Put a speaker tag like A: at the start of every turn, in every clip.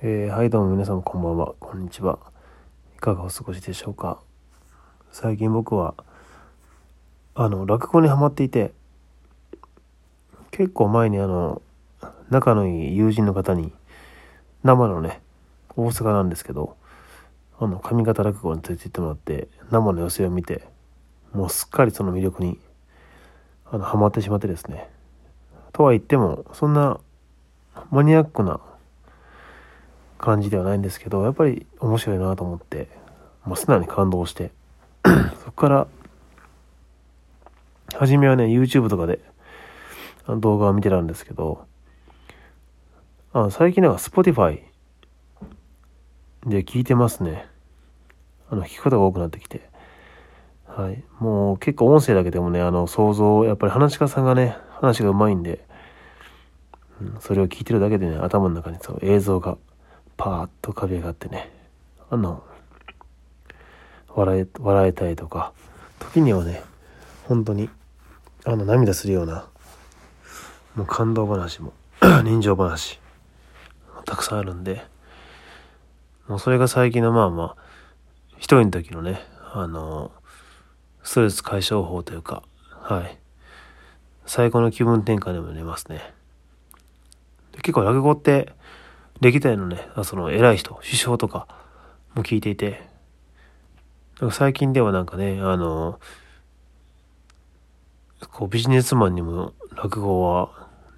A: えー、はいどうも皆様こんばんは。こんにちは。いかがお過ごしでしょうか。最近僕はあの落語にハマっていて結構前にあの仲のいい友人の方に生のね大阪なんですけどあの上方落語に連れて行ってもらって生の寄せを見てもうすっかりその魅力にあのハマってしまってですね。とは言ってもそんなマニアックな感じではないんですけどやっぱり面白いなと思ってもう素直に感動して そこから初めはね YouTube とかで動画を見てたんですけどあ最近では Spotify で聞いてますね。あの聞くことが多くなってきて。はい。もう結構音声だけでもねあの想像やっぱり話し家さんがね話がうまいんで、うん、それを聞いてるだけでね頭の中にそう映像がパーッと浮かび上がってね。あの笑え笑えたりとか時にはね本当にあの涙するようなもう感動話も 人情話たくさんあるんでもうそれが最近のまあまあ一人の時のねあのストレス解消法というかはい。最高の気分転換でも寝ますね。結構落語って歴代のね、その偉い人、首相とかも聞いていて、なんか最近ではなんかね、あの、こうビジネスマンにも落語は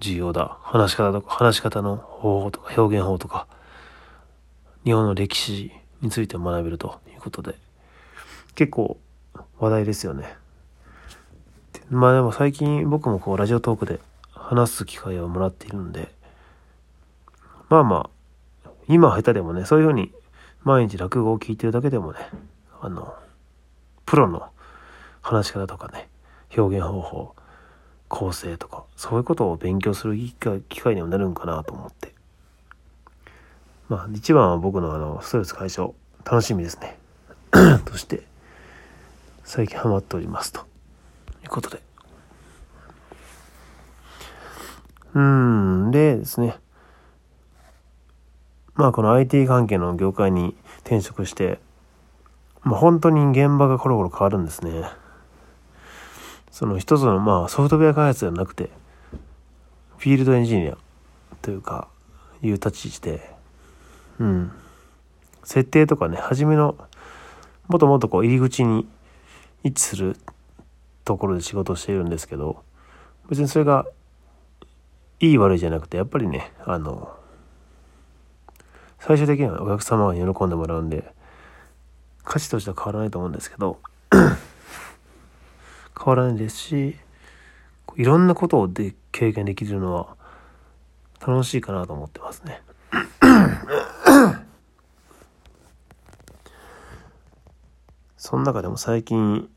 A: 重要だ。話し方とか、話し方の方法とか表現法とか、日本の歴史について学べるということで、結構話題ですよね。まあでも最近僕もこうラジオトークで話す機会をもらっているんで、まあまあ、今下手でもね、そういうふうに毎日落語を聞いてるだけでもね、あの、プロの話し方とかね、表現方法、構成とか、そういうことを勉強する機会にもなるんかなと思って。まあ、一番は僕のあの、ストレス解消、楽しみですね。として、最近ハマっております。ということで。うん、でですね。まあこの IT 関係の業界に転職して、まあ本当に現場がコロコロ変わるんですね。その一つのまあソフトウェア開発ではなくて、フィールドエンジニアというか、いう立ち位置で、うん。設定とかね、初めの、もっともとこう入り口に位置するところで仕事をしているんですけど、別にそれがいい悪いじゃなくて、やっぱりね、あの、最終的にはお客様が喜んでもらうんで、価値としては変わらないと思うんですけど、変わらないですし、いろんなことをで経験できるのは楽しいかなと思ってますね。その中でも最近、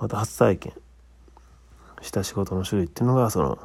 A: また初体験した仕事の種類っていうのが、その、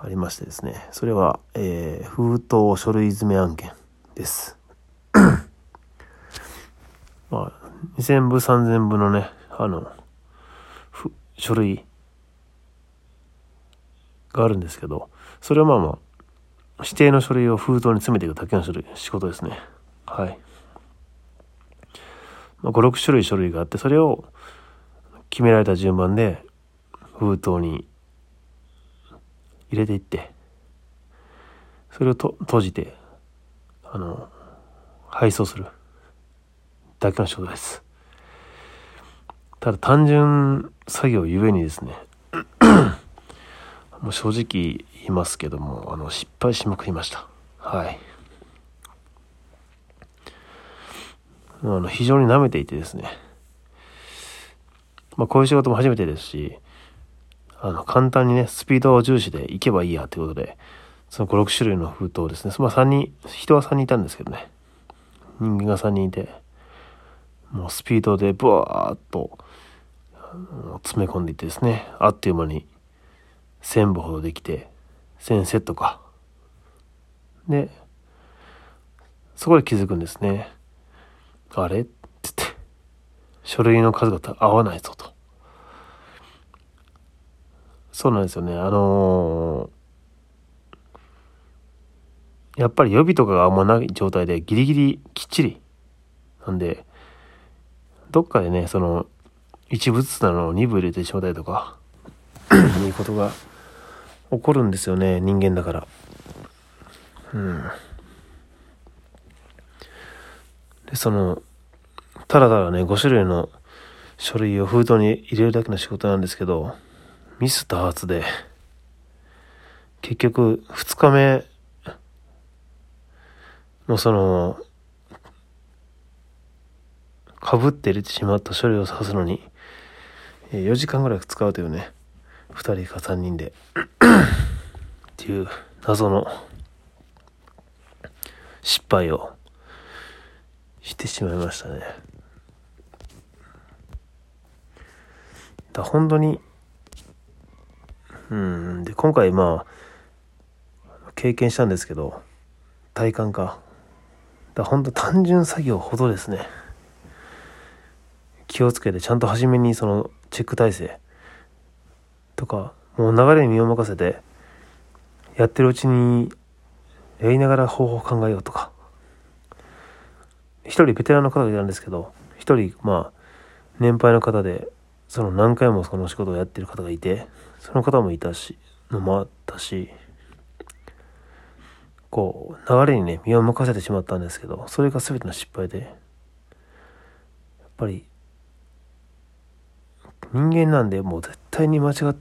A: ありましてですね。それは、えー、封筒書類詰め案件。です。まあ、2000部、3000部のね、あの、書類があるんですけど、それはまあまあ、指定の書類を封筒に詰めていくだけの書類、仕事ですね。はい。まあ、5、6種類書類があって、それを決められた順番で封筒に入れていって、それをと閉じて、あの、配送するだけの仕事です。ただ単純作業ゆえにですね、もう正直言いますけども、あの、失敗しまくりました。はい。あの、非常に舐めていてですね、まあ、こういう仕事も初めてですし、あの、簡単にね、スピードを重視で行けばいいやということで、その5、6種類の封筒ですね。まあ3人、人は3人いたんですけどね。人間が3人いて、もうスピードでブワーッと詰め込んでいってですね、あっという間に1000部ほどできて、1000セットか。で、そこで気づくんですね。あれ？って言って、書類の数が合わないぞと。そうなんですよね。あのーやっぱり予備とかがあんまない状態でギリギリきっちり。なんで、どっかでね、その、一部ずつなのを二部入れてしまったりとか、いうことが起こるんですよね、人間だから。うん。で、その、ただただね、5種類の書類を封筒に入れるだけの仕事なんですけど、ミス多発で、結局、2日目のその、かぶって入れてしまった書類を刺すのに、4時間ぐらい使うというね、2人か3人でっていう謎の失敗をしてしまいましたね。だ本当に、うん、で、今回まあ、経験したんですけど、体感か。だ本当単純作業ほどですね、気をつけてちゃんと初めにそのチェック体制とか、もう流れに身を任せて、やってるうちに、やりながら方法を考えようとか。一人ベテランの方がいたんですけど、一人、まあ、年配の方で、その何回もその仕事をやってる方がいて、その方もいたし、のもあったし、こう、流れにね、身を任せてしまったんですけど、それが全ての失敗で、やっぱり、人間なんでもう絶対に間違っ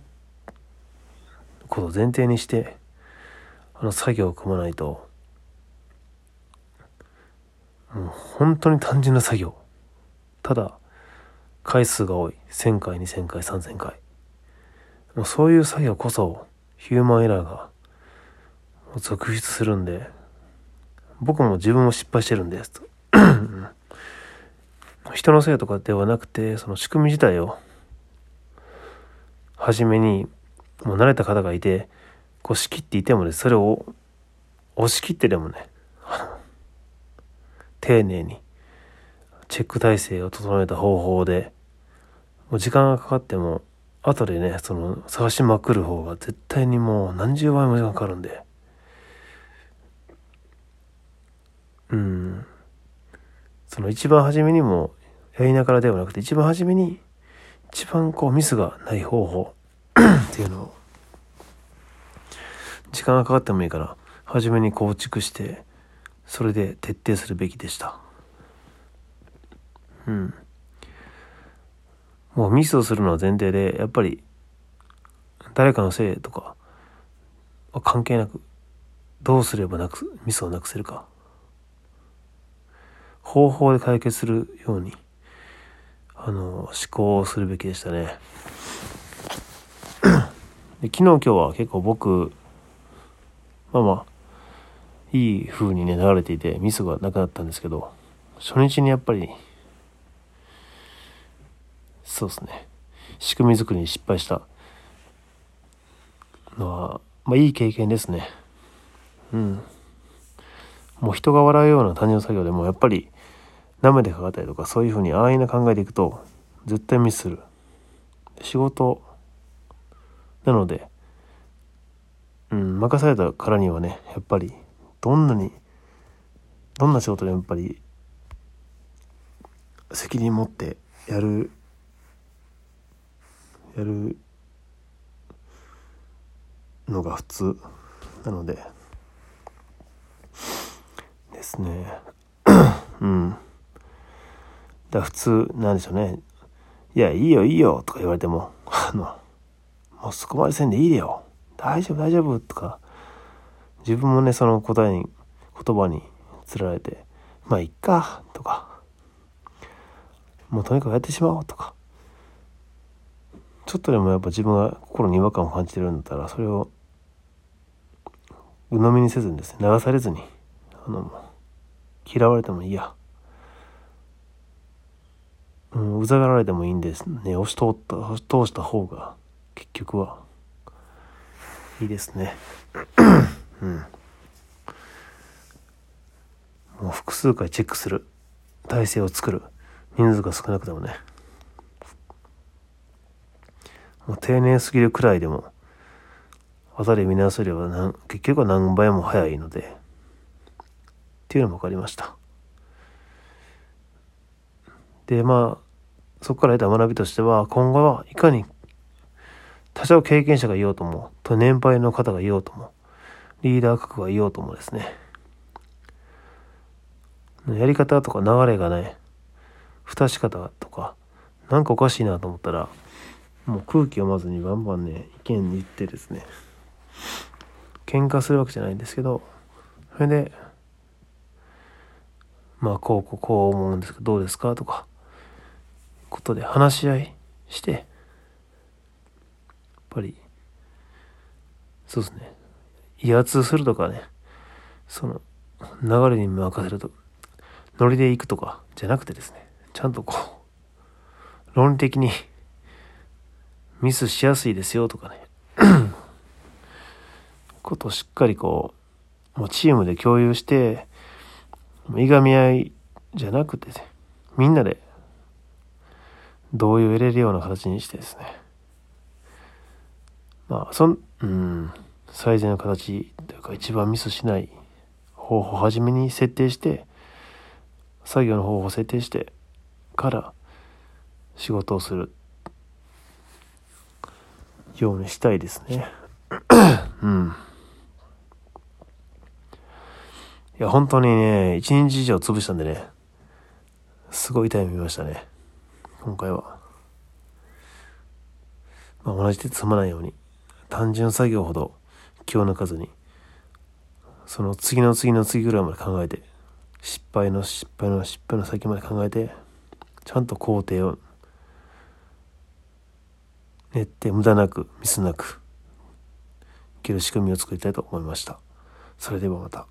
A: ことを前提にして、あの作業を組まないと、もう本当に単純な作業。ただ、回数が多い。1000回、2000回、3000回。もうそういう作業こそ、ヒューマンエラーが続出するんで、僕も自分も失敗してるんですと。人のせいとかではなくて、その仕組み自体を、初めに、もう慣れた方がいて、こう仕切っていてもね、それを押し切ってでもね、丁寧に、チェック体制を整えた方法で、もう時間がかかっても、後でね、その探しまくる方が絶対にもう何十倍も時間かかるんで、うん。その一番初めにもやりながらではなくて、一番初めに一番こうミスがない方法 っていうのを、時間がかかってもいいから、初めに構築して、それで徹底するべきでした。うん。もうミスをするのは前提で、やっぱり、誰かのせいとか関係なく、どうすればなく、ミスをなくせるか。方法で解決するように、あの、思考をするべきでしたね。で昨日今日は結構僕、まあまあ、いい風にね、流れていて、ミスがなくなったんですけど、初日にやっぱり、そうですね、仕組み作りに失敗したのは、まあいい経験ですね。うん。もう人が笑うような単純作業でもやっぱり舐めてかかったりとかそういうふうに安易な考えでいくと絶対ミスする。仕事なのでうん任されたからにはねやっぱりどんなにどんな仕事でもやっぱり責任持ってやるやるのが普通。なのでですね。うん。だ普通なんでしょうね。いやいいよいいよとか言われてもあのもうそこまでせんでいいでよ。大丈夫大丈夫とか。自分もねその答えに言葉につられてまあいっかとか。もうとにかくやってしまおうとか。ちょっとでもやっぱ自分が心に違和感を感じてるんだったらそれを鵜呑みにせずにですね流されずにあの嫌われてもいいや。う、ざがられてもいいんですね。押し通った、押し通した方が、結局は、いいですね。うん。もう複数回チェックする。体制を作る。人数が少なくてもね。もう丁寧すぎるくらいでも、後で見直せれば結局は何倍も早いので、っていうのも分かりましたでまあそこから得た学びとしては今後はいかに多少経験者がいようともと年配の方がいようともリーダー格がいようともですね。やり方とか流れがない蓋し方とかなんかおかしいなと思ったらもう空気読まずにバンバンね意見に言ってですね喧嘩するわけじゃないんですけどそれでまあこうこうこう思うんですけどどうですかとかことで話し合いしてやっぱりそうですね。威圧するとかねその流れに任せるとノリで行くとかじゃなくてですねちゃんとこう論理的にミスしやすいですよとかね ことをしっかりこうもうチームで共有していがみ合いじゃなくて、ね、みんなで同意を入れるような形にしてですね。まあそんうん最善の形というか一番ミスしない方法を初めに設定して作業の方法を設定してから仕事をするようにしたいですね。うん。いや本当にね一日以上潰したんでねすごい痛い目見ましたね。今回はまあ同じ手積まないように単純作業ほど気を抜かずにその次の次の次ぐらいまで考えて失敗の失敗の失敗の先まで考えてちゃんと工程を練って無駄なくミスなくいける仕組みを作りたいと思いました。それではまた。